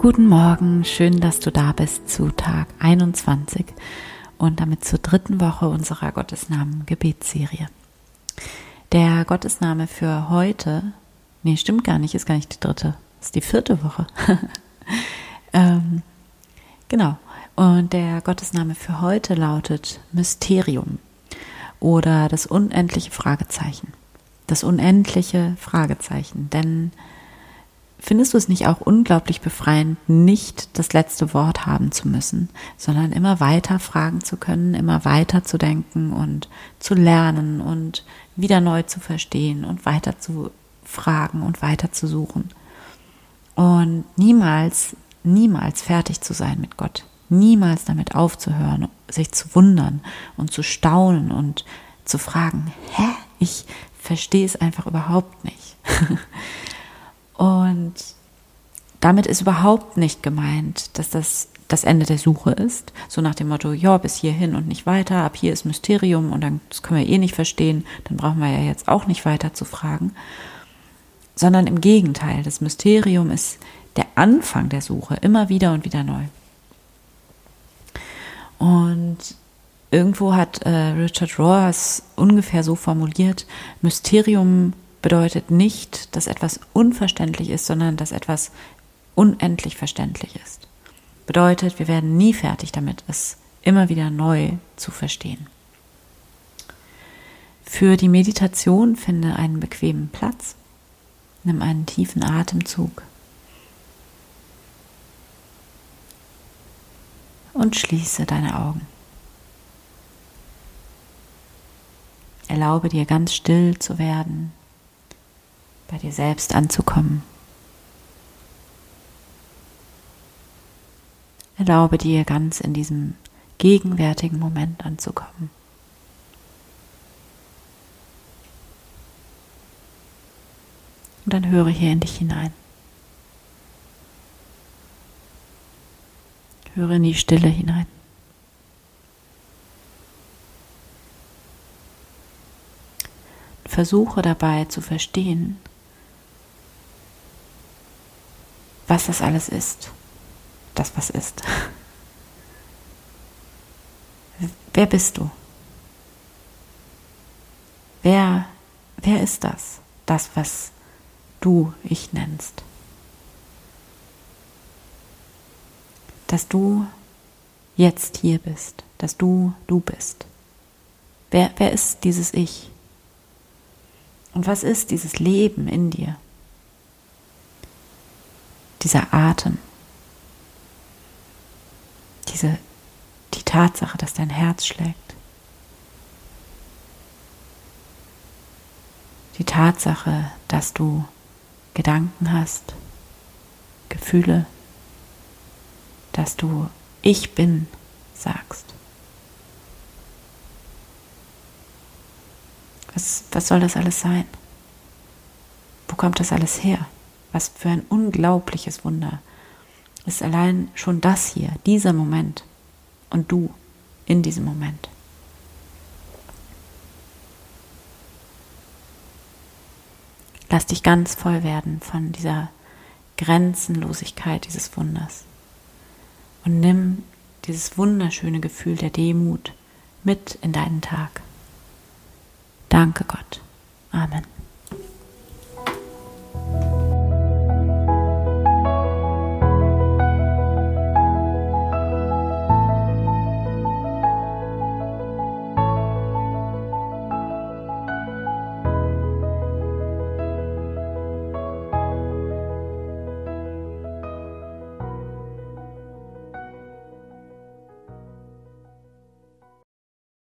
Guten Morgen, schön, dass du da bist zu Tag 21 und damit zur dritten Woche unserer Gottesnamen Gebetsserie. Der Gottesname für heute, nee, stimmt gar nicht, ist gar nicht die dritte, ist die vierte Woche. ähm, genau. Und der Gottesname für heute lautet Mysterium oder das unendliche Fragezeichen. Das unendliche Fragezeichen, denn Findest du es nicht auch unglaublich befreiend, nicht das letzte Wort haben zu müssen, sondern immer weiter fragen zu können, immer weiter zu denken und zu lernen und wieder neu zu verstehen und weiter zu fragen und weiter zu suchen. Und niemals, niemals fertig zu sein mit Gott. Niemals damit aufzuhören, sich zu wundern und zu staunen und zu fragen, hä? Ich verstehe es einfach überhaupt nicht. Und damit ist überhaupt nicht gemeint, dass das das Ende der Suche ist. So nach dem Motto, ja, bis hierhin und nicht weiter, ab hier ist Mysterium und dann das können wir eh nicht verstehen, dann brauchen wir ja jetzt auch nicht weiter zu fragen. Sondern im Gegenteil, das Mysterium ist der Anfang der Suche, immer wieder und wieder neu. Und irgendwo hat äh, Richard Rohr ungefähr so formuliert, Mysterium bedeutet nicht, dass etwas unverständlich ist, sondern dass etwas unendlich verständlich ist. Bedeutet, wir werden nie fertig damit, es immer wieder neu zu verstehen. Für die Meditation finde einen bequemen Platz. Nimm einen tiefen Atemzug. Und schließe deine Augen. Erlaube dir ganz still zu werden, bei dir selbst anzukommen. Erlaube dir ganz in diesem gegenwärtigen Moment anzukommen. Und dann höre hier in dich hinein. Höre in die Stille hinein. Versuche dabei zu verstehen, was das alles ist. Das, was ist. Wer bist du? Wer, wer ist das? Das, was du ich nennst. Dass du jetzt hier bist, dass du du bist. Wer, wer ist dieses Ich? Und was ist dieses Leben in dir? Dieser Atem, diese, die Tatsache, dass dein Herz schlägt, die Tatsache, dass du Gedanken hast, Gefühle, dass du ich bin sagst. Was, was soll das alles sein? Wo kommt das alles her? Was für ein unglaubliches Wunder ist allein schon das hier, dieser Moment und du in diesem Moment. Lass dich ganz voll werden von dieser Grenzenlosigkeit dieses Wunders und nimm dieses wunderschöne Gefühl der Demut mit in deinen Tag. Danke Gott. Amen.